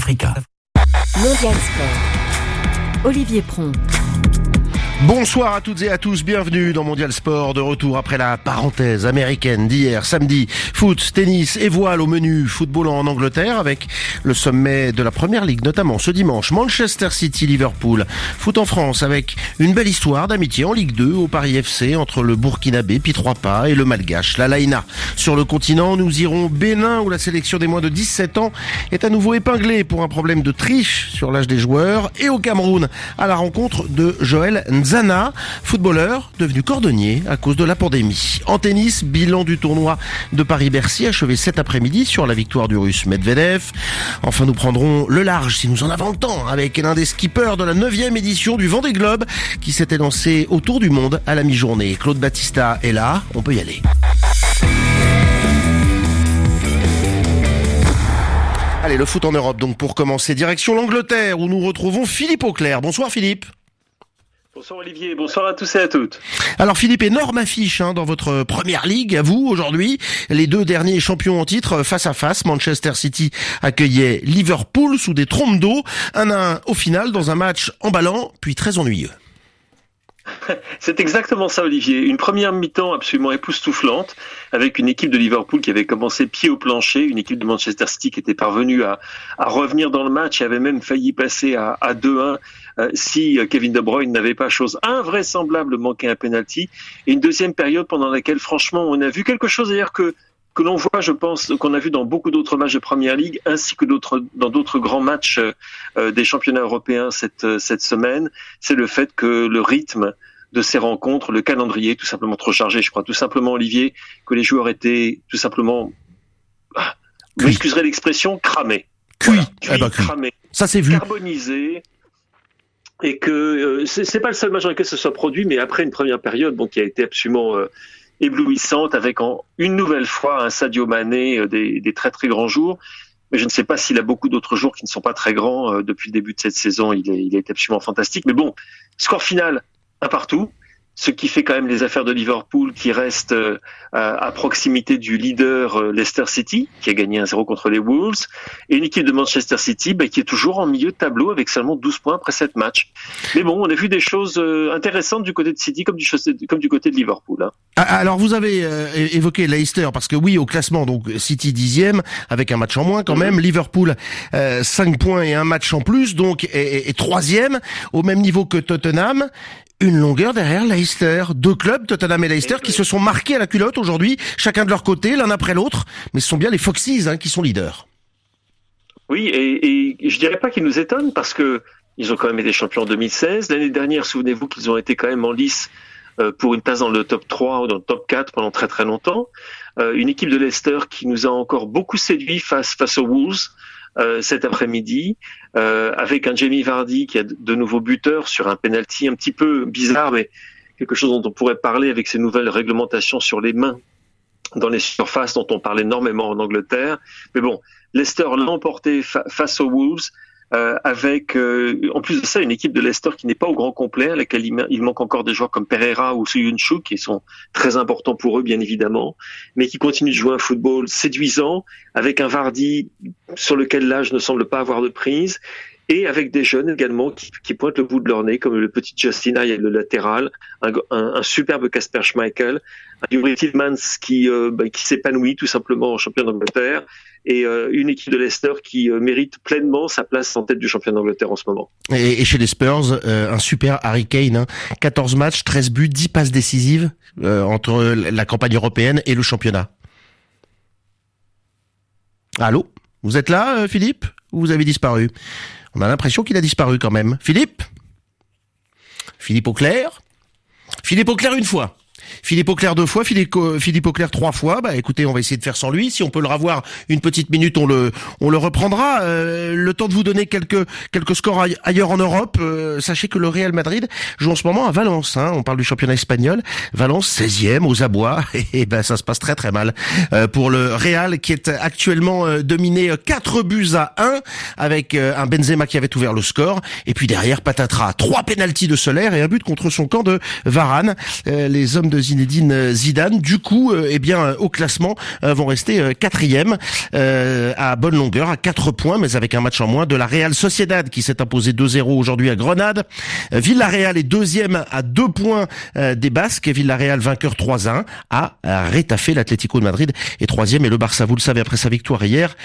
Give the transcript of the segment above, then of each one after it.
Africa. Mondial Sport. Olivier Pron. Bonsoir à toutes et à tous, bienvenue dans Mondial Sport, de retour après la parenthèse américaine d'hier samedi. Foot, tennis et voile au menu, football en Angleterre avec le sommet de la Première Ligue, notamment ce dimanche, Manchester City-Liverpool. Foot en France avec une belle histoire d'amitié en Ligue 2 au Paris FC entre le Burkinabé Pi Pas et le Malgache, la Laïna. Sur le continent, nous irons Bénin où la sélection des moins de 17 ans est à nouveau épinglée pour un problème de triche sur l'âge des joueurs et au Cameroun à la rencontre de Joël Nz Zana, footballeur devenu cordonnier à cause de la pandémie. En tennis, bilan du tournoi de Paris-Bercy achevé cet après-midi sur la victoire du russe Medvedev. Enfin, nous prendrons le large si nous en avons le temps avec l'un des skippers de la 9 édition du Vendée Globe qui s'était lancé autour du monde à la mi-journée. Claude Battista est là, on peut y aller. Allez, le foot en Europe, donc pour commencer, direction l'Angleterre, où nous retrouvons Philippe Auclair. Bonsoir Philippe. Bonsoir Olivier, bonsoir à tous et à toutes. Alors Philippe, énorme affiche hein, dans votre première ligue, à vous aujourd'hui. Les deux derniers champions en titre face à face, Manchester City accueillait Liverpool sous des trompes d'eau, un à un au final dans un match emballant puis très ennuyeux. C'est exactement ça, Olivier. Une première mi-temps absolument époustouflante, avec une équipe de Liverpool qui avait commencé pied au plancher, une équipe de Manchester City qui était parvenue à, revenir dans le match et avait même failli passer à, 2-1 euh, si euh, Kevin De Bruyne n'avait pas chose invraisemblable manqué un penalty. Et une deuxième période pendant laquelle, franchement, on a vu quelque chose d'ailleurs que que l'on voit, je pense, qu'on a vu dans beaucoup d'autres matchs de Première Ligue, ainsi que d'autres, dans d'autres grands matchs euh, des championnats européens cette, cette semaine, c'est le fait que le rythme de ces rencontres, le calendrier tout simplement trop chargé. Je crois tout simplement, Olivier, que les joueurs étaient tout simplement, ah, vous m'excuserez l'expression, cramés. Cuit, eh ben, cramés. Ça c'est vu. Carbonisés. Et que euh, c'est pas le seul match dans lequel ce soit produit, mais après une première période, bon, qui a été absolument euh, éblouissante, avec en, une nouvelle fois un Sadio Mané euh, des, très très grands jours. Mais je ne sais pas s'il a beaucoup d'autres jours qui ne sont pas très grands euh, depuis le début de cette saison. Il, est, il été absolument fantastique. Mais bon, score final un partout, ce qui fait quand même les affaires de Liverpool qui restent euh, à proximité du leader euh, Leicester City, qui a gagné 1-0 contre les Wolves, et une équipe de Manchester City bah, qui est toujours en milieu de tableau avec seulement 12 points après 7 matchs. Mais bon, on a vu des choses euh, intéressantes du côté de City comme du, comme du côté de Liverpool. Hein. Ah, alors vous avez évoqué Leicester, parce que oui, au classement, donc City dixième, avec un match en moins quand même, Liverpool 5 points et un match en plus, donc et troisième, au même niveau que Tottenham une longueur derrière Leicester. Deux clubs, Tottenham et Leicester, qui se sont marqués à la culotte aujourd'hui, chacun de leur côté, l'un après l'autre. Mais ce sont bien les Foxes hein, qui sont leaders. Oui, et, et je dirais pas qu'ils nous étonnent parce que ils ont quand même été champions en 2016. L'année dernière, souvenez-vous qu'ils ont été quand même en lice euh, pour une place dans le top 3 ou dans le top 4 pendant très très longtemps. Euh, une équipe de Leicester qui nous a encore beaucoup séduit face face aux Wolves. Euh, cet après-midi, euh, avec un Jamie Vardy qui a de nouveaux buteurs sur un penalty un petit peu bizarre, mais quelque chose dont on pourrait parler avec ces nouvelles réglementations sur les mains dans les surfaces dont on parle énormément en Angleterre. Mais bon, Leicester l'a emporté face aux Wolves. Euh, avec euh, en plus de ça une équipe de Leicester qui n'est pas au grand complet, à laquelle il, manque encore des joueurs comme Pereira ou Suyunchu qui sont très importants pour eux bien évidemment, mais qui continuent de jouer un football séduisant avec un Vardy sur lequel l'âge ne semble pas avoir de prise et avec des jeunes également qui, pointent le bout de leur nez, comme le petit Justin Aye, le latéral, un, superbe Casper Schmeichel, un Yuri Tillmans qui, euh, bah, qui s'épanouit tout simplement en champion d'Angleterre, et euh, une équipe de Leicester qui euh, mérite pleinement sa place en tête du championnat d'Angleterre en ce moment. Et, chez les Spurs, un super Harry Kane, hein, 14 matchs, 13 buts, 10 passes décisives entre la campagne européenne et le championnat. Allô? Vous êtes là, Philippe? Ou vous avez disparu on a l'impression qu'il a disparu quand même. Philippe? Philippe Auclair? Philippe Auclair une fois. Philippe Auclair deux fois, Philippe, Philippe Auclair trois fois. Bah écoutez, on va essayer de faire sans lui. Si on peut le revoir une petite minute, on le on le reprendra. Euh, le temps de vous donner quelques quelques scores ailleurs en Europe. Euh, sachez que le Real Madrid joue en ce moment à Valence. Hein. On parle du championnat espagnol. Valence 16e aux abois. Et, ben ça se passe très très mal euh, pour le Real qui est actuellement dominé 4 buts à 1 avec un Benzema qui avait ouvert le score. Et puis derrière patatras, trois pénalties de Solaire et un but contre son camp de Varane. les hommes de Zinedine Zidane. Du coup, eh bien, au classement, vont rester quatrième à bonne longueur, à 4 points, mais avec un match en moins de la Real Sociedad qui s'est imposé 2-0 aujourd'hui à Grenade. Villarreal est deuxième à 2 points des Basques et Villarreal vainqueur 3-1 à rétafé l'Atlético de Madrid est troisième et le Barça, vous le savez, après sa victoire hier,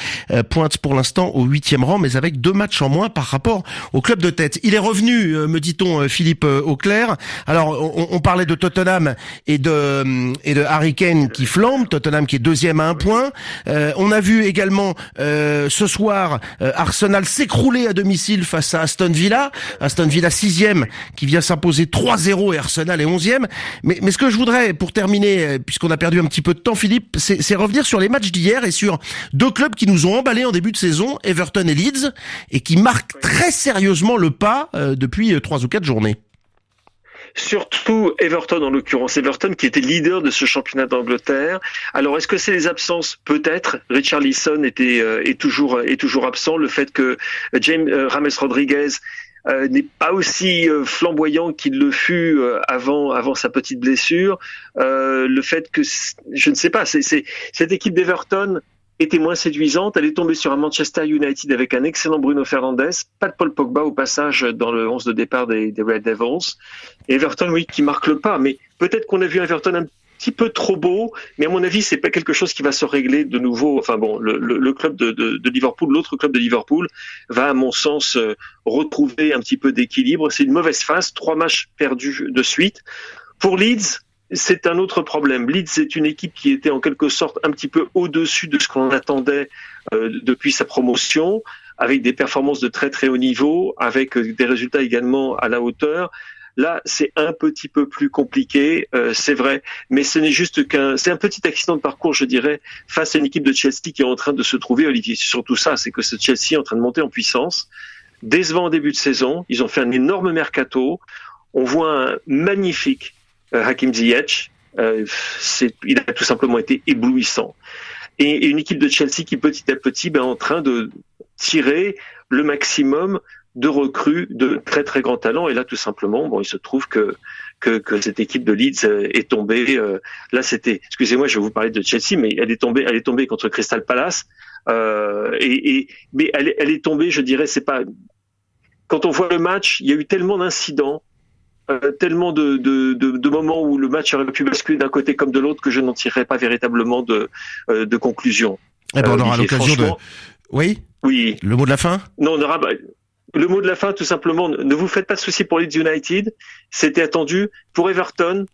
pointe pour l'instant au huitième rang, mais avec deux matchs en moins par rapport au club de tête. Il est revenu, me dit-on, Philippe Auclair. Alors, on, parlait de Tottenham et de et de Harry Kane qui flambe. Tottenham qui est deuxième à un point. Euh, on a vu également euh, ce soir euh, Arsenal s'écrouler à domicile face à Aston Villa. Aston Villa sixième qui vient s'imposer 3-0 et Arsenal est onzième. Mais, mais ce que je voudrais pour terminer, puisqu'on a perdu un petit peu de temps, Philippe, c'est revenir sur les matchs d'hier et sur deux clubs qui nous ont emballés en début de saison, Everton et Leeds, et qui marquent très sérieusement le pas depuis trois ou quatre journées surtout Everton en l'occurrence, Everton qui était leader de ce championnat d'Angleterre. Alors est-ce que c'est les absences Peut-être. Richard Leeson était euh, est toujours est toujours absent. Le fait que James euh, Rames Rodriguez euh, n'est pas aussi flamboyant qu'il le fut avant avant sa petite blessure. le fait que je ne sais pas, c'est cette équipe d'Everton était moins séduisante. Elle est tombée sur un Manchester United avec un excellent Bruno Fernandes, pas de Paul Pogba au passage dans le 11 de départ des, Red Devils. Everton, oui, qui marque le pas, mais peut-être qu'on a vu Everton un petit peu trop beau, mais à mon avis, c'est pas quelque chose qui va se régler de nouveau. Enfin bon, le, club de, de Liverpool, l'autre club de Liverpool, va à mon sens euh, retrouver un petit peu d'équilibre. C'est une mauvaise phase, trois matchs perdus de suite. Pour Leeds, c'est un autre problème. Leeds est une équipe qui était en quelque sorte un petit peu au-dessus de ce qu'on attendait euh, depuis sa promotion, avec des performances de très très haut niveau, avec des résultats également à la hauteur. Là, c'est un petit peu plus compliqué, euh, c'est vrai, mais ce n'est juste qu'un, c'est un petit accident de parcours, je dirais, face à une équipe de Chelsea qui est en train de se trouver. Olivier, c'est surtout ça, c'est que ce Chelsea est en train de monter en puissance. Décevant en début de saison, ils ont fait un énorme mercato. On voit un magnifique Hakim Ziyech, euh, il a tout simplement été éblouissant. Et, une équipe de Chelsea qui petit à petit ben, est en train de tirer le maximum de recrues de très très grands talents. Et là, tout simplement, bon, il se trouve que cette équipe de Leeds euh, est tombée. là, c'était, excusez-moi, je vais vous parler de Chelsea, mais elle est tombée, elle est tombée contre Crystal Palace. Euh, et, mais elle, elle est tombée, je dirais, c'est pas. Quand on voit le match, il y a eu tellement d'incidents, euh, tellement de, de, de, de, moments où le match aurait pu basculer d'un côté comme de l'autre que je n'en tirerai pas véritablement de, euh, de conclusion. Eh ben, on aura euh, l'occasion de. Oui. Oui. Le mot de la fin. Non, on aura. Le mot de la fin, tout simplement, ne vous faites pas de soucis pour Leeds United. C'était attendu pour Everton.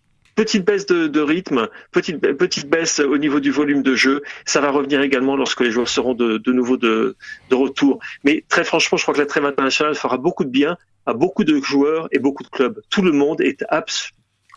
Petite baisse de, rythme, petite, petite baisse au niveau du volume de jeu. Ça va revenir également lorsque les joueurs seront de, nouveau de, de retour. Mais très franchement, je crois que la trêve internationale fera beaucoup de bien à beaucoup de joueurs et beaucoup de clubs. Tout le monde est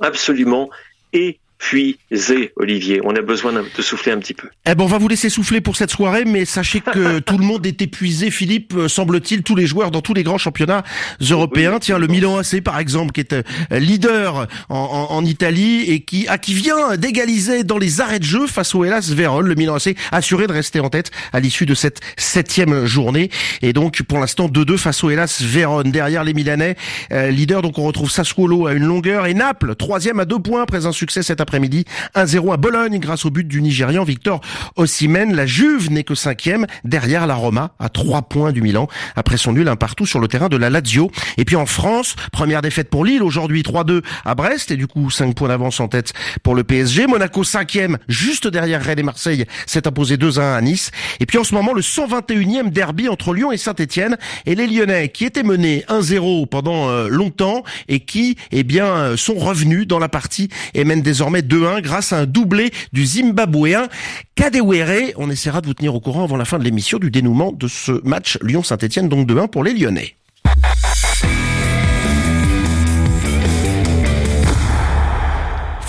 absolument et épuisé, Olivier. On a besoin de souffler un petit peu. Eh ben, on va vous laisser souffler pour cette soirée, mais sachez que tout le monde est épuisé, Philippe, euh, semble-t-il, tous les joueurs dans tous les grands championnats européens. Tiens, le Milan AC, par exemple, qui est euh, leader en, en, Italie et qui, à qui vient d'égaliser dans les arrêts de jeu face au Hellas Vérone. Le Milan AC assuré de rester en tête à l'issue de cette septième journée. Et donc, pour l'instant, 2-2 face au Hellas Vérone. Derrière les Milanais, euh, leader, donc on retrouve Sassuolo à une longueur et Naples, troisième à deux points après un succès cet après midi 1-0 à Bologne grâce au but du Nigérian Victor Osimhen. La Juve n'est que cinquième derrière la Roma à trois points du Milan après son nul un partout sur le terrain de la Lazio. Et puis en France, première défaite pour Lille aujourd'hui 3-2 à Brest et du coup 5 points d'avance en tête pour le PSG. Monaco cinquième juste derrière Rennes et Marseille s'est imposé 2-1 à Nice. Et puis en ce moment le 121e derby entre Lyon et Saint-Etienne et les Lyonnais qui étaient menés 1-0 pendant euh, longtemps et qui eh bien euh, sont revenus dans la partie et mènent désormais 2-1 grâce à un doublé du Zimbabwéen Kadewere. On essaiera de vous tenir au courant avant la fin de l'émission du dénouement de ce match Lyon-Saint-Etienne, donc 2-1 pour les Lyonnais.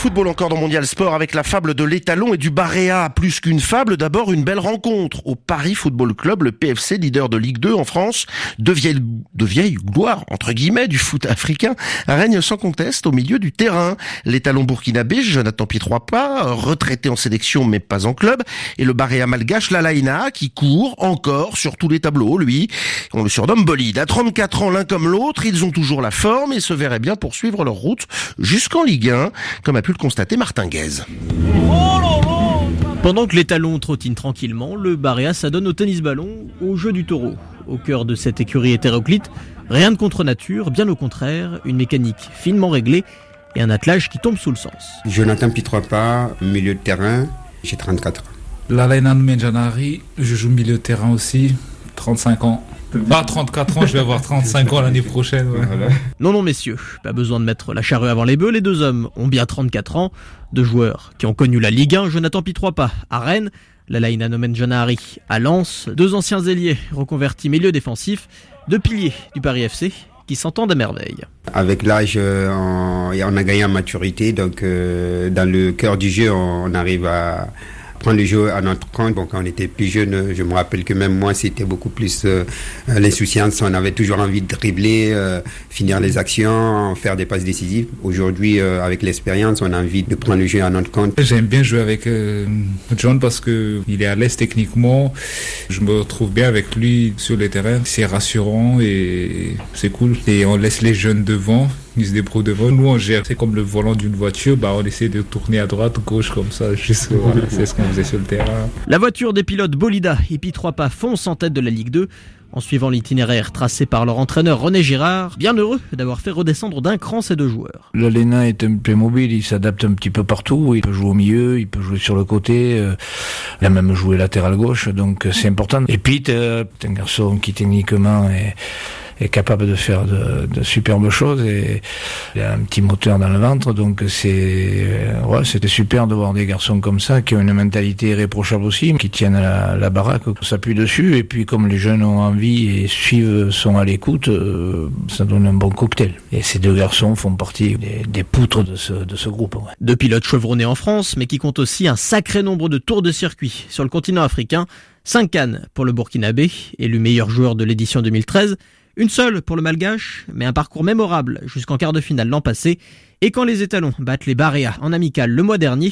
Football encore dans Mondial Sport avec la fable de l'étalon et du Baréa. Plus qu'une fable, d'abord une belle rencontre au Paris Football Club, le PFC, leader de Ligue 2 en France. De vieilles, de vieilles gloires, entre guillemets, du foot africain, règne sans conteste au milieu du terrain. L'étalon burkinabé, Jonathan pas, retraité en sélection mais pas en club. Et le Baréa malgache, Lalaina, qui court encore sur tous les tableaux, lui. On le surnomme bolide. À 34 ans l'un comme l'autre, ils ont toujours la forme et se verraient bien poursuivre leur route jusqu'en Ligue 1, comme a pu le constater Martin Guez. Pendant que les talons trottinent tranquillement, le Barréa s'adonne au tennis ballon, au jeu du taureau. Au cœur de cette écurie hétéroclite, rien de contre nature, bien au contraire, une mécanique finement réglée et un attelage qui tombe sous le sens. Jonathan Pitropa, milieu de terrain, j'ai 34 ans. Lalaina Menjanari, je joue milieu de terrain aussi, 35 ans. Pas 34 ans, je vais avoir 35 ans l'année prochaine. Non, non, messieurs, pas besoin de mettre la charrue avant les bœufs. Les deux hommes ont bien 34 ans. Deux joueurs qui ont connu la Ligue 1, Jonathan Pitropa à Rennes, Lalaina Nomenjanari à Lens, deux anciens ailiers reconvertis milieu défensif, deux piliers du Paris FC qui s'entendent à merveille. Avec l'âge, euh, on, on, a gagné en maturité, donc euh, dans le cœur du jeu, on arrive à prendre le jeu à notre compte. Bon, quand on était plus jeune, je me rappelle que même moi, c'était beaucoup plus euh, l'insouciance. On avait toujours envie de dribbler, euh, finir les actions, faire des passes décisives. Aujourd'hui, euh, avec l'expérience, on a envie de prendre le jeu à notre compte. J'aime bien jouer avec John parce que il est à l'aise techniquement. Je me retrouve bien avec lui sur le terrain. C'est rassurant et c'est cool. Et on laisse les jeunes devant ils se débrouillent devant. Nous, on gère. C'est comme le volant d'une voiture. Bah, on essaie de tourner à droite, gauche, comme ça. Juste, voilà, c'est ce qu'on faisait sur le terrain. La voiture des pilotes Bolida et Pi 3 pas fonce en tête de la Ligue 2 en suivant l'itinéraire tracé par leur entraîneur René Girard, bien heureux d'avoir fait redescendre d'un cran ces deux joueurs. L'Alena est un peu mobile, il s'adapte un petit peu partout, il peut jouer au milieu, il peut jouer sur le côté, euh, il a même joué latéral gauche, donc c'est important. Et Pete, euh, c'est un garçon qui techniquement est est capable de faire de, de, superbes choses et il a un petit moteur dans le ventre donc c'est ouais, c'était super de voir des garçons comme ça qui ont une mentalité irréprochable aussi qui tiennent la, la baraque s'appuient dessus et puis comme les jeunes ont envie et suivent sont à l'écoute euh, ça donne un bon cocktail et ces deux garçons font partie des, des poutres de ce, de ce groupe ouais. deux pilotes chevronnés en France mais qui comptent aussi un sacré nombre de tours de circuit sur le continent africain 5 cannes pour le Burkinabé, élu meilleur joueur de l'édition 2013, une seule pour le Malgache, mais un parcours mémorable jusqu'en quart de finale l'an passé. Et quand les étalons battent les Barréas en amical le mois dernier,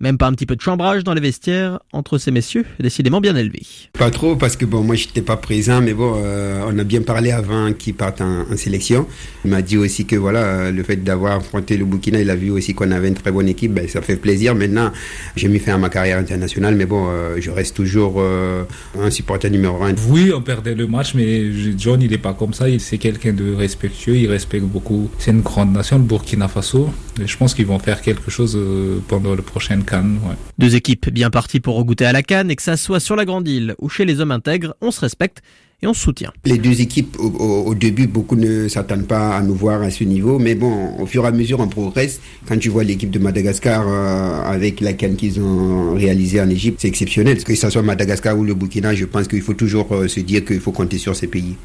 même pas un petit peu de chambrage dans les vestiaires entre ces messieurs, décidément bien élevés. Pas trop, parce que bon, moi j'étais pas présent, mais bon, euh, on a bien parlé avant qu'ils partent en, en, sélection. Il m'a dit aussi que voilà, le fait d'avoir affronté le Burkina, il a vu aussi qu'on avait une très bonne équipe, ben, ça fait plaisir. Maintenant, j'ai mis fin à ma carrière internationale, mais bon, euh, je reste toujours euh, un supporter numéro un. Oui, on perdait le match, mais John, il est pas comme ça. C'est quelqu'un de respectueux, il respecte beaucoup. C'est une grande nation, le Burkina Faso. Et je pense qu'ils vont faire quelque chose euh, pendant le prochain Ouais. Deux équipes bien parties pour regoûter à la Cannes et que ça soit sur la Grande Île ou chez les hommes intègres, on se respecte et on se soutient. Les deux équipes, au, au, au début, beaucoup ne s'attendent pas à nous voir à ce niveau, mais bon, au fur et à mesure, on progresse. Quand tu vois l'équipe de Madagascar euh, avec la canne qu'ils ont réalisée en Égypte, c'est exceptionnel. Que ce soit Madagascar ou le Burkina, je pense qu'il faut toujours euh, se dire qu'il faut compter sur ces pays.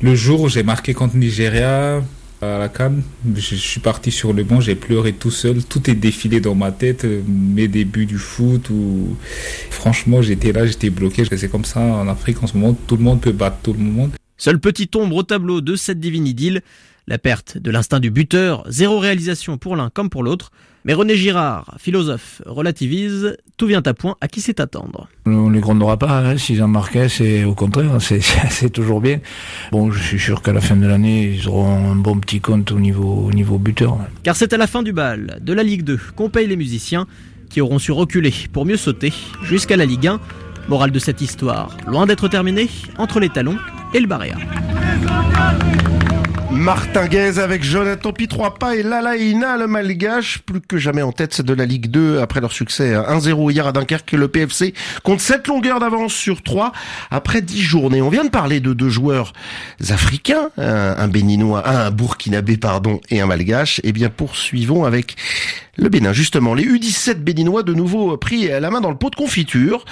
Le jour où j'ai marqué contre Nigeria, à la Cannes, je suis parti sur le banc, j'ai pleuré tout seul, tout est défilé dans ma tête, mes débuts du foot ou franchement j'étais là, j'étais bloqué, c'est comme ça en Afrique en ce moment, tout le monde peut battre tout le monde. Seul petit ombre au tableau de cette divine idylle, la perte de l'instinct du buteur, zéro réalisation pour l'un comme pour l'autre. Mais René Girard, philosophe, relativise, tout vient à point, à qui c'est attendre On ne les grondera pas, hein, s'ils en marquaient, c'est au contraire, c'est toujours bien. Bon, je suis sûr qu'à la fin de l'année, ils auront un bon petit compte au niveau, au niveau buteur. Car c'est à la fin du bal de la Ligue 2 qu'on paye les musiciens qui auront su reculer pour mieux sauter jusqu'à la Ligue 1. Morale de cette histoire, loin d'être terminée, entre les talons et le Barréa. Martin Guez avec Jonathan Pitroipa et Lalaïna, le malgache, plus que jamais en tête de la Ligue 2 après leur succès 1-0 hier à Dunkerque. Le PFC compte 7 longueurs d'avance sur 3 après 10 journées. On vient de parler de deux joueurs africains, un, béninois, un burkinabé, pardon, et un malgache. Eh bien, poursuivons avec le Bénin, justement. Les U17 béninois de nouveau pris la main dans le pot de confiture.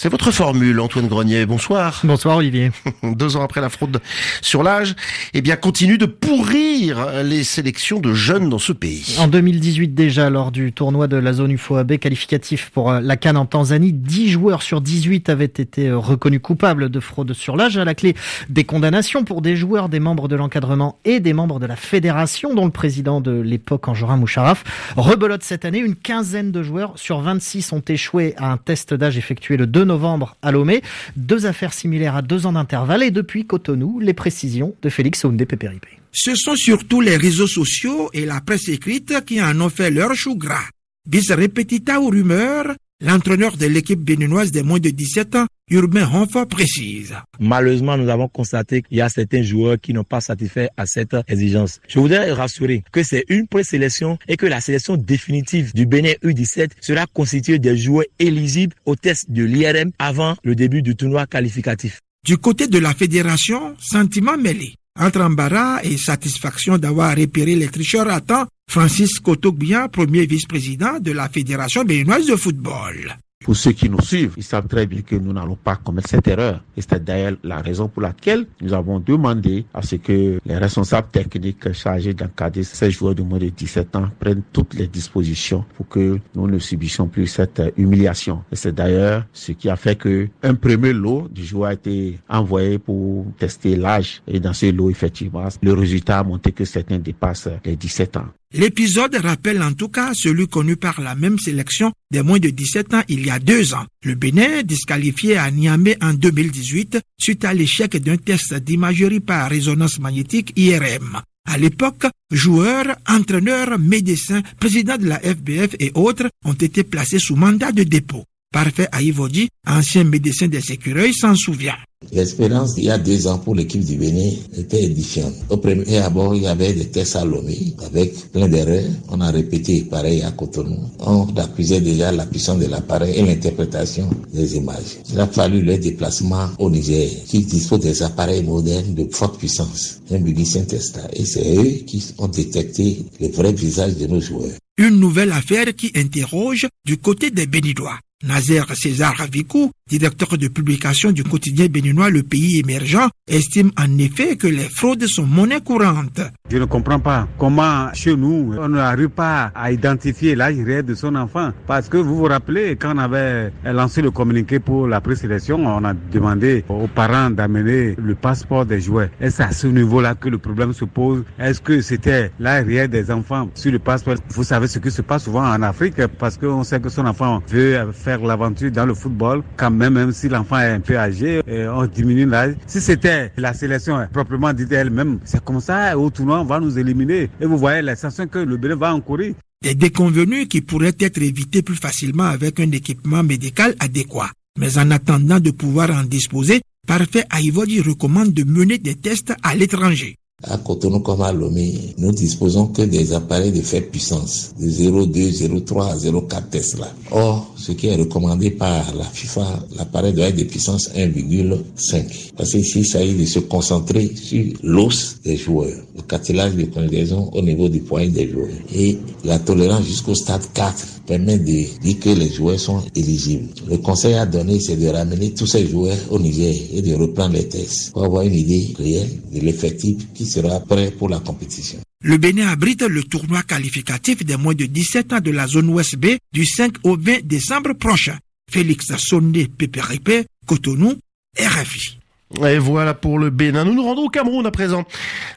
C'est votre formule, Antoine Grenier. Bonsoir. Bonsoir, Olivier. Deux ans après la fraude sur l'âge, eh bien, continue de pourrir les sélections de jeunes dans ce pays. En 2018 déjà, lors du tournoi de la zone UFOAB qualificatif pour la Cannes en Tanzanie, 10 joueurs sur 18 avaient été reconnus coupables de fraude sur l'âge. À la clé, des condamnations pour des joueurs, des membres de l'encadrement et des membres de la fédération, dont le président de l'époque, Enjorin Moucharaf. Rebelote cette année, une quinzaine de joueurs sur 26 ont échoué à un test d'âge effectué le 2 novembre à Lomé. Deux affaires similaires à deux ans d'intervalle et depuis Cotonou, les précisions de Félix Oundé Pépéripé. Ce sont surtout les réseaux sociaux et la presse écrite qui en ont fait leur chou gras. bis repetita ou rumeur, l'entraîneur de l'équipe béninoise des moins de 17 ans, Urbain Honfa, précise. Malheureusement, nous avons constaté qu'il y a certains joueurs qui n'ont pas satisfait à cette exigence. Je voudrais rassurer que c'est une présélection et que la sélection définitive du Bénin U17 sera constituée des joueurs éligibles au test de l'IRM avant le début du tournoi qualificatif. Du côté de la fédération, sentiment mêlé. Entre embarras et satisfaction d'avoir repéré les tricheurs à temps, Francis Kotogbia, premier vice-président de la Fédération béninoise de football. Pour ceux qui nous suivent, ils savent très bien que nous n'allons pas commettre cette erreur. Et c'est d'ailleurs la raison pour laquelle nous avons demandé à ce que les responsables techniques chargés d'encadrer ces joueurs de moins de 17 ans prennent toutes les dispositions pour que nous ne subissions plus cette humiliation. Et c'est d'ailleurs ce qui a fait que un premier lot du joueur a été envoyé pour tester l'âge. Et dans ce lot, effectivement, le résultat a montré que certains dépassent les 17 ans. L'épisode rappelle en tout cas celui connu par la même sélection des moins de 17 ans il y a deux ans. Le Bénin, disqualifié à Niamey en 2018 suite à l'échec d'un test d'imagerie par résonance magnétique IRM. À l'époque, joueurs, entraîneurs, médecins, présidents de la FBF et autres ont été placés sous mandat de dépôt. Parfait Aïvodi, ancien médecin des écureuils, s'en souvient. L'expérience il y a deux ans pour l'équipe du Bénin était édifiante. Au premier abord, il y avait des tests à Lomé avec plein d'erreurs. On a répété pareil à Cotonou. On accusait déjà la puissance de l'appareil et l'interprétation des images. Il a fallu le déplacement au Niger qui dispose des appareils modernes de forte puissance, un Saint Testa. Et c'est eux qui ont détecté le vrai visage de nos joueurs. Une nouvelle affaire qui interroge du côté des Béninois. Nazer César Ravikou, directeur de publication du quotidien béninois Le Pays émergent, estime en effet que les fraudes sont monnaie courante. Je ne comprends pas comment chez nous on n'arrive pas à identifier l'âge réel de son enfant. Parce que vous vous rappelez, quand on avait lancé le communiqué pour la présélection, on a demandé aux parents d'amener le passeport des joueurs. Et c'est à ce niveau-là que le problème se pose? Est-ce que c'était l'âge réel des enfants sur le passeport? Vous savez ce qui se passe souvent en Afrique parce qu'on sait que son enfant veut faire l'aventure dans le football, quand même, même si l'enfant est un peu âgé, on diminue l'âge. Si c'était la sélection proprement dite elle-même, c'est comme ça, au tournoi, on va nous éliminer. Et vous voyez la sanction que le Bénin va encourir. Des déconvenus qui pourraient être évités plus facilement avec un équipement médical adéquat. Mais en attendant de pouvoir en disposer, Parfait Aïvodi recommande de mener des tests à l'étranger. À Cotonou comme à Lomé, nous disposons que des appareils de faible puissance, de 0,2, 0,3 à 0,4 Tesla. Or, ce qui est recommandé par la FIFA, l'appareil doit être de puissance 1,5. Parce qu'ici, il s'agit de se concentrer sur l'os des joueurs, le cartilage de conjugaison au niveau du poignet des joueurs. Et la tolérance jusqu'au stade 4 permet de dire que les joueurs sont éligibles. Le conseil à donner, c'est de ramener tous ces joueurs au Niger et de reprendre les tests pour avoir une idée réelle de l'effectif qui sera prêt pour la compétition. Le Bénin abrite le tournoi qualificatif des moins de 17 ans de la zone Ouest B du 5 au 20 décembre prochain. Félix Sonné Pépéripé, Cotonou, RFI. Et voilà pour le Bénin. Nous nous rendons au Cameroun à présent.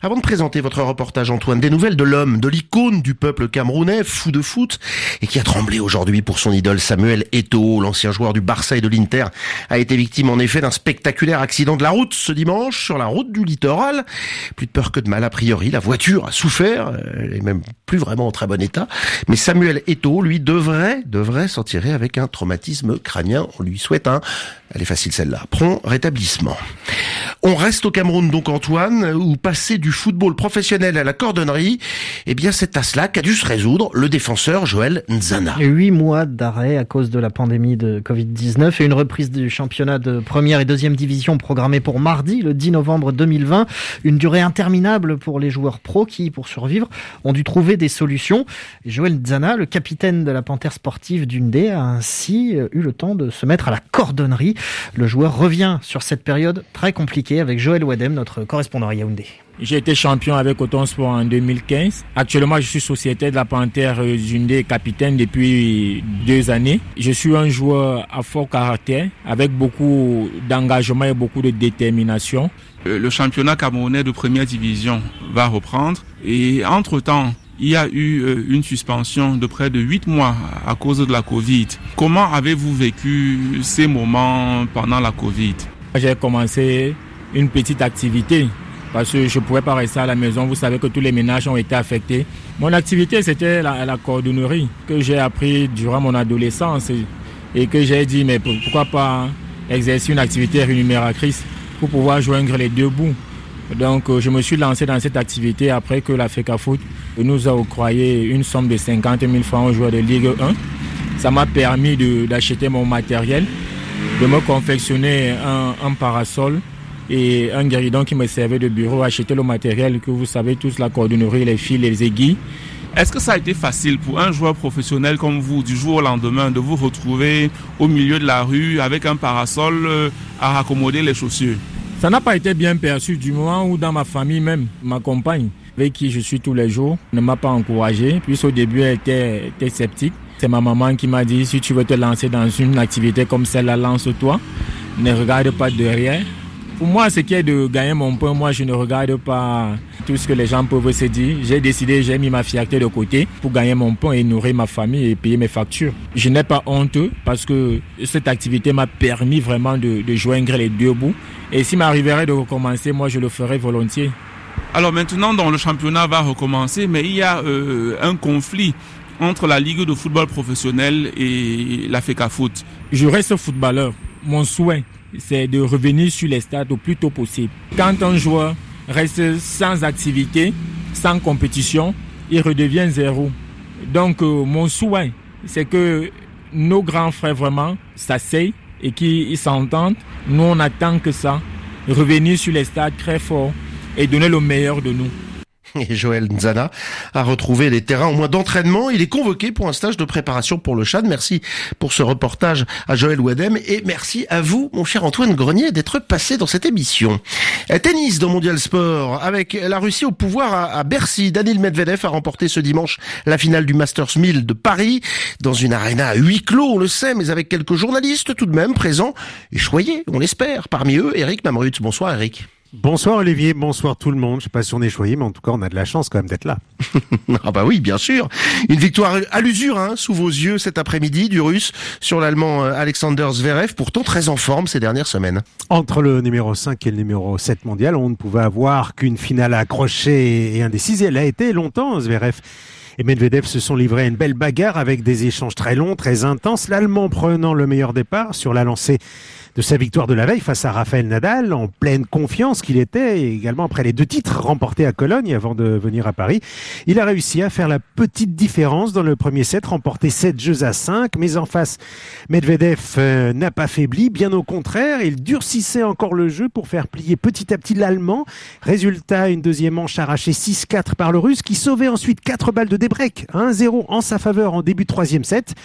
Avant de présenter votre reportage, Antoine, des nouvelles de l'homme, de l'icône du peuple camerounais, fou de foot, et qui a tremblé aujourd'hui pour son idole Samuel Eto'o, l'ancien joueur du Barça et de l'Inter, a été victime en effet d'un spectaculaire accident de la route ce dimanche sur la route du littoral. Plus de peur que de mal a priori. La voiture a souffert, elle est même plus vraiment en très bon état. Mais Samuel Eto'o, lui, devrait, devrait s'en tirer avec un traumatisme crânien. On lui souhaite un, elle est facile celle-là, prompt rétablissement. On reste au Cameroun donc Antoine, où passer du football professionnel à la cordonnerie, eh bien c'est à cela qu'a dû se résoudre le défenseur Joël Nzana. Huit mois d'arrêt à cause de la pandémie de Covid-19 et une reprise du championnat de première et deuxième division programmée pour mardi, le 10 novembre 2020. Une durée interminable pour les joueurs pros qui, pour survivre, ont dû trouver des solutions. Joël Nzana, le capitaine de la Panthère sportive d'Undé, a ainsi eu le temps de se mettre à la cordonnerie. Le joueur revient sur cette période très compliquée avec Joël Wadem, notre correspondant à Yaoundé. J'ai été champion avec Auton Sport en 2015. Actuellement, je suis sociétaire de la Panthère Zundé, capitaine depuis deux années. Je suis un joueur à fort caractère, avec beaucoup d'engagement et beaucoup de détermination. Le championnat camerounais de première division va reprendre et entre-temps, il y a eu une suspension de près de huit mois à cause de la Covid. Comment avez-vous vécu ces moments pendant la Covid? J'ai commencé une petite activité parce que je ne pouvais pas rester à la maison. Vous savez que tous les ménages ont été affectés. Mon activité, c'était la, cordonnerie que j'ai appris durant mon adolescence et, et que j'ai dit, mais pourquoi pas exercer une activité rémunératrice pour pouvoir joindre les deux bouts. Donc euh, je me suis lancé dans cette activité après que la FECAFOOT nous a octroyé une somme de 50 000 francs aux joueurs de Ligue 1. Ça m'a permis d'acheter mon matériel, de me confectionner un, un, parasol et un guéridon qui me servait de bureau, acheter le matériel que vous savez tous, la coordonnerie, les fils, les aiguilles. Est-ce que ça a été facile pour un joueur professionnel comme vous, du jour au lendemain, de vous retrouver au milieu de la rue avec un parasol euh, à raccommoder les chaussures? Ça n'a pas été bien perçu du moment où dans ma famille même, ma compagne, avec qui je suis tous les jours, ne m'a pas encouragé. Puis au début, elle était, était sceptique. C'est ma maman qui m'a dit, si tu veux te lancer dans une activité comme celle-là, lance-toi. Ne regarde pas derrière. Pour moi, ce qui est de gagner mon pain, moi, je ne regarde pas tout ce que les gens peuvent se dire. J'ai décidé, j'ai mis ma fierté de côté pour gagner mon pain et nourrir ma famille et payer mes factures. Je n'ai pas honte parce que cette activité m'a permis vraiment de, joindre les deux bouts. Et s'il m'arriverait de recommencer, moi, je le ferais volontiers. Alors maintenant, le championnat va recommencer, mais il y a euh, un conflit entre la Ligue de football professionnel et la FECAFOOT. Je reste footballeur. Mon souhait, c'est de revenir sur les stades au plus tôt possible. Quand un joueur reste sans activité, sans compétition, il redevient zéro. Donc euh, mon souhait, c'est que nos grands frères vraiment s'asseyent et qu'ils s'entendent. Nous, on attend que ça. Revenir sur les stades très fort et donner le meilleur de nous. Et Joël Nzana a retrouvé les terrains au moins d'entraînement. Il est convoqué pour un stage de préparation pour le Chad. Merci pour ce reportage à Joël Ouadem et merci à vous, mon cher Antoine Grenier, d'être passé dans cette émission. Tennis dans Mondial Sport avec la Russie au pouvoir à Bercy. Daniel Medvedev a remporté ce dimanche la finale du Masters 1000 de Paris dans une arena à huis clos, on le sait, mais avec quelques journalistes tout de même présents et choyés, on l'espère. Parmi eux, Eric Mamrut. Bonsoir Eric. Bonsoir Olivier, bonsoir tout le monde. Je sais pas si on est choyé, mais en tout cas, on a de la chance quand même d'être là. ah bah oui, bien sûr. Une victoire à l'usure, hein, sous vos yeux cet après-midi, du Russe sur l'Allemand Alexander Zverev, pourtant très en forme ces dernières semaines. Entre le numéro 5 et le numéro 7 mondial, on ne pouvait avoir qu'une finale accrochée et indécise. Elle a été longtemps, Zverev et Medvedev se sont livrés à une belle bagarre avec des échanges très longs, très intenses. L'Allemand prenant le meilleur départ sur la lancée de sa victoire de la veille face à Rafael Nadal, en pleine confiance qu'il était, également après les deux titres remportés à Cologne avant de venir à Paris. Il a réussi à faire la petite différence dans le premier set, remporté 7 jeux à 5, mais en face, Medvedev euh, n'a pas faibli, bien au contraire, il durcissait encore le jeu pour faire plier petit à petit l'Allemand. Résultat, une deuxième manche arrachée 6-4 par le Russe, qui sauvait ensuite 4 balles de débreak, 1-0 en sa faveur en début de troisième set.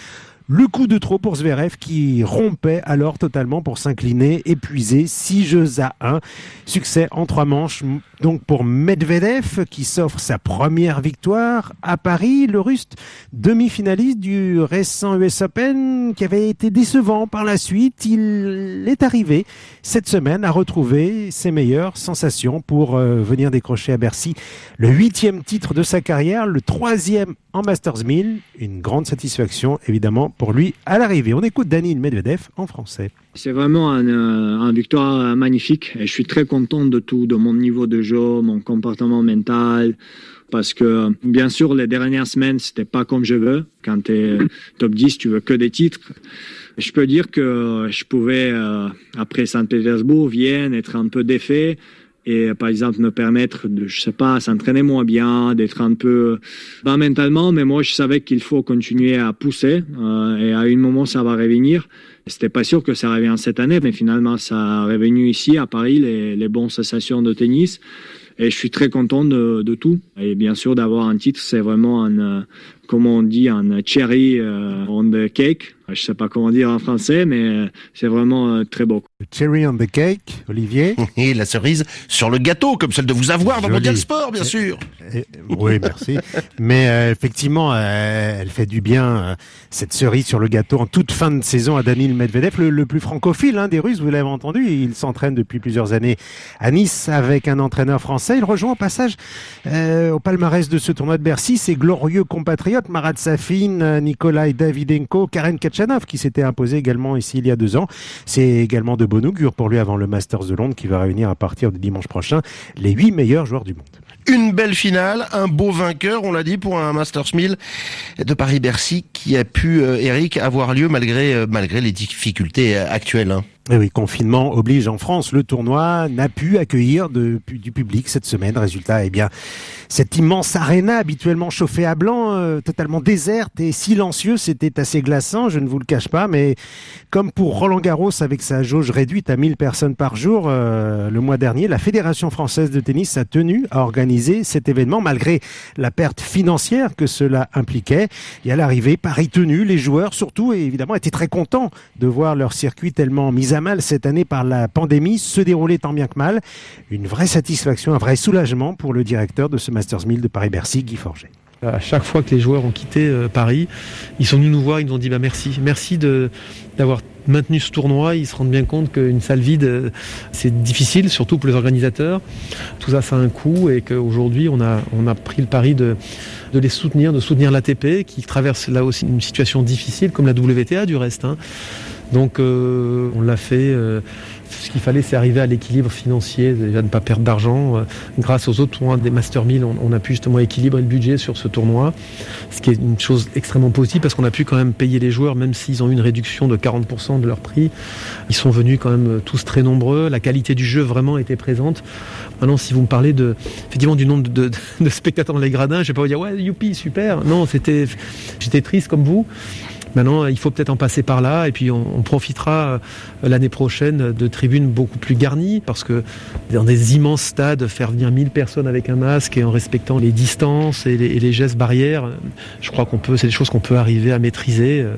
Le coup de trop pour Zverev qui rompait alors totalement pour s'incliner, épuisé, 6 jeux à 1. Succès en trois manches donc pour Medvedev qui s'offre sa première victoire à Paris. Le Russe demi-finaliste du récent US Open qui avait été décevant par la suite. Il est arrivé cette semaine à retrouver ses meilleures sensations pour euh, venir décrocher à Bercy le huitième titre de sa carrière, le troisième en Masters 1000. Une grande satisfaction évidemment pour lui à l'arrivée. On écoute Daniel Medvedev en français. C'est vraiment un, un, victoire magnifique et je suis très content de tout, de mon niveau de jeu, mon comportement mental, parce que bien sûr les dernières semaines c'était pas comme je veux. Quand tu es top 10, tu veux que des titres. Je peux dire que je pouvais euh, après Saint-Pétersbourg, Vienne, être un peu défait et par exemple me permettre de je sais pas s'entraîner moins bien d'être un peu bas mentalement mais moi je savais qu'il faut continuer à pousser euh, et à un moment ça va revenir. C'était pas sûr que ça revient cette année mais finalement ça a revenu ici à Paris les, les bonnes sensations de tennis. Et je suis très content de, de tout. Et bien sûr d'avoir un titre c'est vraiment un comment on dit un cherry euh, on the cake je sais pas comment dire en français, mais c'est vraiment très beau. Cherry on the cake, Olivier. Et la cerise sur le gâteau, comme celle de vous avoir dans Mondial Sport, bien sûr. Oui, merci. mais euh, effectivement, euh, elle fait du bien, euh, cette cerise sur le gâteau en toute fin de saison à Danil Medvedev, le, le plus francophile hein, des Russes, vous l'avez entendu. Il s'entraîne depuis plusieurs années à Nice avec un entraîneur français. Il rejoint au passage au palmarès de ce tournoi de Bercy ses glorieux compatriotes Marat Safin, Nikolai Davidenko, Karen Kachanov qui s'était imposé également ici il y a deux ans. C'est également de bon augure pour lui avant le Masters de Londres qui va réunir à partir de dimanche prochain les huit meilleurs joueurs du monde une belle finale, un beau vainqueur, on l'a dit, pour un Masters 1000 de Paris-Bercy qui a pu, euh, Eric, avoir lieu malgré, euh, malgré les difficultés euh, actuelles. Et eh oui, confinement oblige en France. Le tournoi n'a pu accueillir du public cette semaine. Résultat, eh bien, cette immense arena habituellement chauffée à blanc, euh, totalement déserte et silencieuse, c'était assez glaçant, je ne vous le cache pas. Mais comme pour Roland Garros avec sa jauge réduite à 1000 personnes par jour, euh, le mois dernier, la Fédération française de tennis a tenu à organiser cet événement malgré la perte financière que cela impliquait. Et à l'arrivée, Paris tenu, les joueurs surtout, et évidemment, étaient très contents de voir leur circuit tellement mis à mal cette année par la pandémie se déroulait tant bien que mal. Une vraie satisfaction, un vrai soulagement pour le directeur de ce Masters 1000 de Paris-Bercy, Guy Forget. À chaque fois que les joueurs ont quitté euh, Paris, ils sont venus nous voir, ils nous ont dit bah merci, merci d'avoir maintenu ce tournoi. Ils se rendent bien compte qu'une salle vide, euh, c'est difficile, surtout pour les organisateurs. Tout ça, ça a un coût et qu'aujourd'hui, on a, on a pris le pari de, de les soutenir, de soutenir l'ATP qui traverse là aussi une situation difficile, comme la WTA du reste. Hein. Donc euh, on l'a fait. Euh, ce qu'il fallait, c'est arriver à l'équilibre financier, déjà ne pas perdre d'argent. Euh, grâce aux autres tournois des Master 1000, on, a pu justement équilibrer le budget sur ce tournoi, ce qui est une chose extrêmement positive parce qu'on a pu quand même payer les joueurs, même s'ils ont eu une réduction de 40% de leur prix. Ils sont venus quand même tous très nombreux. La qualité du jeu vraiment était présente. Maintenant, si vous me parlez de, effectivement du nombre de, spectateurs dans les gradins, je vais pas vous dire ouais, youpi, super. Non, c'était, j'étais triste comme vous. Maintenant, il faut peut-être en passer par là et puis on, profitera euh, l'année prochaine de tribunes beaucoup plus garnies parce que dans des immenses stades, faire venir 1000 personnes avec un masque et en respectant les distances et les, gestes barrières, je crois qu'on peut, c'est des choses qu'on peut arriver à maîtriser. Euh,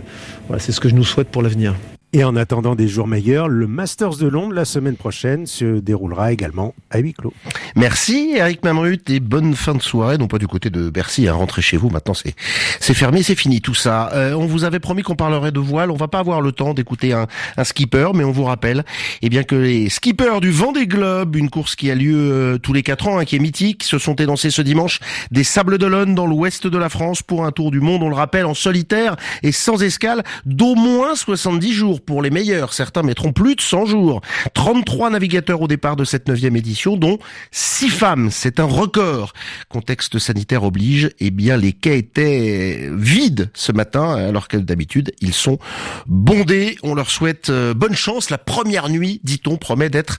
voilà, c'est ce que je nous souhaite pour l'avenir. Et en attendant des jours meilleurs, le Masters de Londres la semaine prochaine se déroulera également à huis clos. Merci Eric Mamrut et bonne fin de soirée, non pas du côté de Bercy, hein, rentrer chez vous, maintenant c'est c'est fermé, c'est fini tout ça. Euh, on vous avait promis qu'on parlerait de voile, on va pas avoir le temps d'écouter un, un, skipper, mais on vous rappelle eh bien que les skippers du Vendée Globe, une course qui a lieu euh, tous les quatre ans, hein, qui est mythique, se sont élancés ce dimanche des Sables d'Olonne dans l'ouest de la France pour un tour du monde, on le rappelle, en solitaire et sans escale d'au moins 70 jours pour les meilleurs. Certains mettront plus de 100 jours. 33 navigateurs au départ de cette neuvième édition, dont 6 femmes. C'est un record. Contexte sanitaire oblige. Eh bien, les quais étaient vides ce matin, alors que d'habitude, ils sont bondés. On leur souhaite euh, bonne chance. La première nuit, dit-on, promet d'être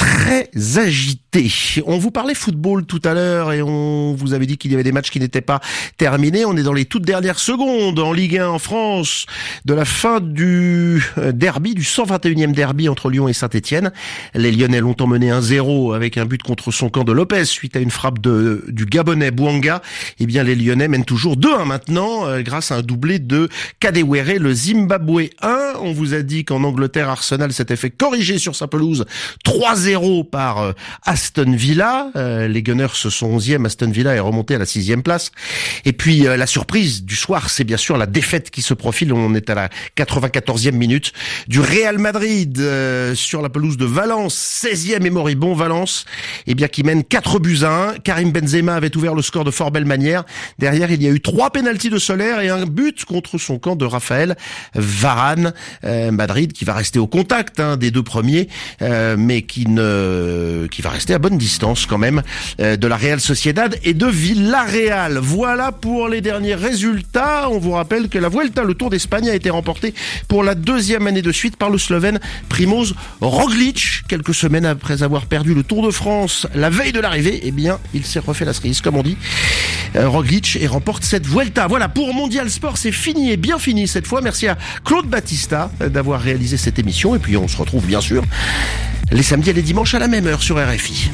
très agitée. On vous parlait football tout à l'heure et on vous avait dit qu'il y avait des matchs qui n'étaient pas terminés. On est dans les toutes dernières secondes en Ligue 1 en France de la fin du euh, derby, du 121e derby entre Lyon et Saint-Etienne. Les Lyonnais l'ont emmené 1-0 avec un but contre son camp de Lopez suite à une frappe de, du Gabonais Bouanga. Eh bien, les Lyonnais mènent toujours 2-1 maintenant euh, grâce à un doublé de Kadewere, le Zimbabwe 1. On vous a dit qu'en Angleterre, Arsenal s'était fait corriger sur sa pelouse 3-0 par euh, Aston Villa. les Gunners sont 11e, Aston Villa est remonté à la 6 place. Et puis, la surprise du soir, c'est bien sûr la défaite qui se profile. On est à la 94e minute du Real Madrid euh, sur la pelouse de Valence, 16e et moribond Valence, et eh bien qui mène 4 buts à 1. Karim Benzema avait ouvert le score de fort belle manière. Derrière, il y a eu trois pénalties de Solaire et un but contre son camp de Raphaël Varane. Euh, Madrid qui va rester au contact hein, des deux premiers, euh, mais qui ne qui va rester à bonne distance quand même de la Real Sociedad et de Villarreal. Voilà pour les derniers résultats. On vous rappelle que la Vuelta, le Tour d'Espagne, a été remporté pour la deuxième année de suite par le Slovène Primoz Roglic. Quelques semaines après avoir perdu le Tour de France la veille de l'arrivée, eh bien, il s'est refait la cerise, comme on dit. Euh, Roglic et remporte cette Vuelta. Voilà, pour Mondial Sport, c'est fini et bien fini cette fois. Merci à Claude Battista euh, d'avoir réalisé cette émission. Et puis, on se retrouve bien sûr les samedis et les dimanche à la même heure sur RFI.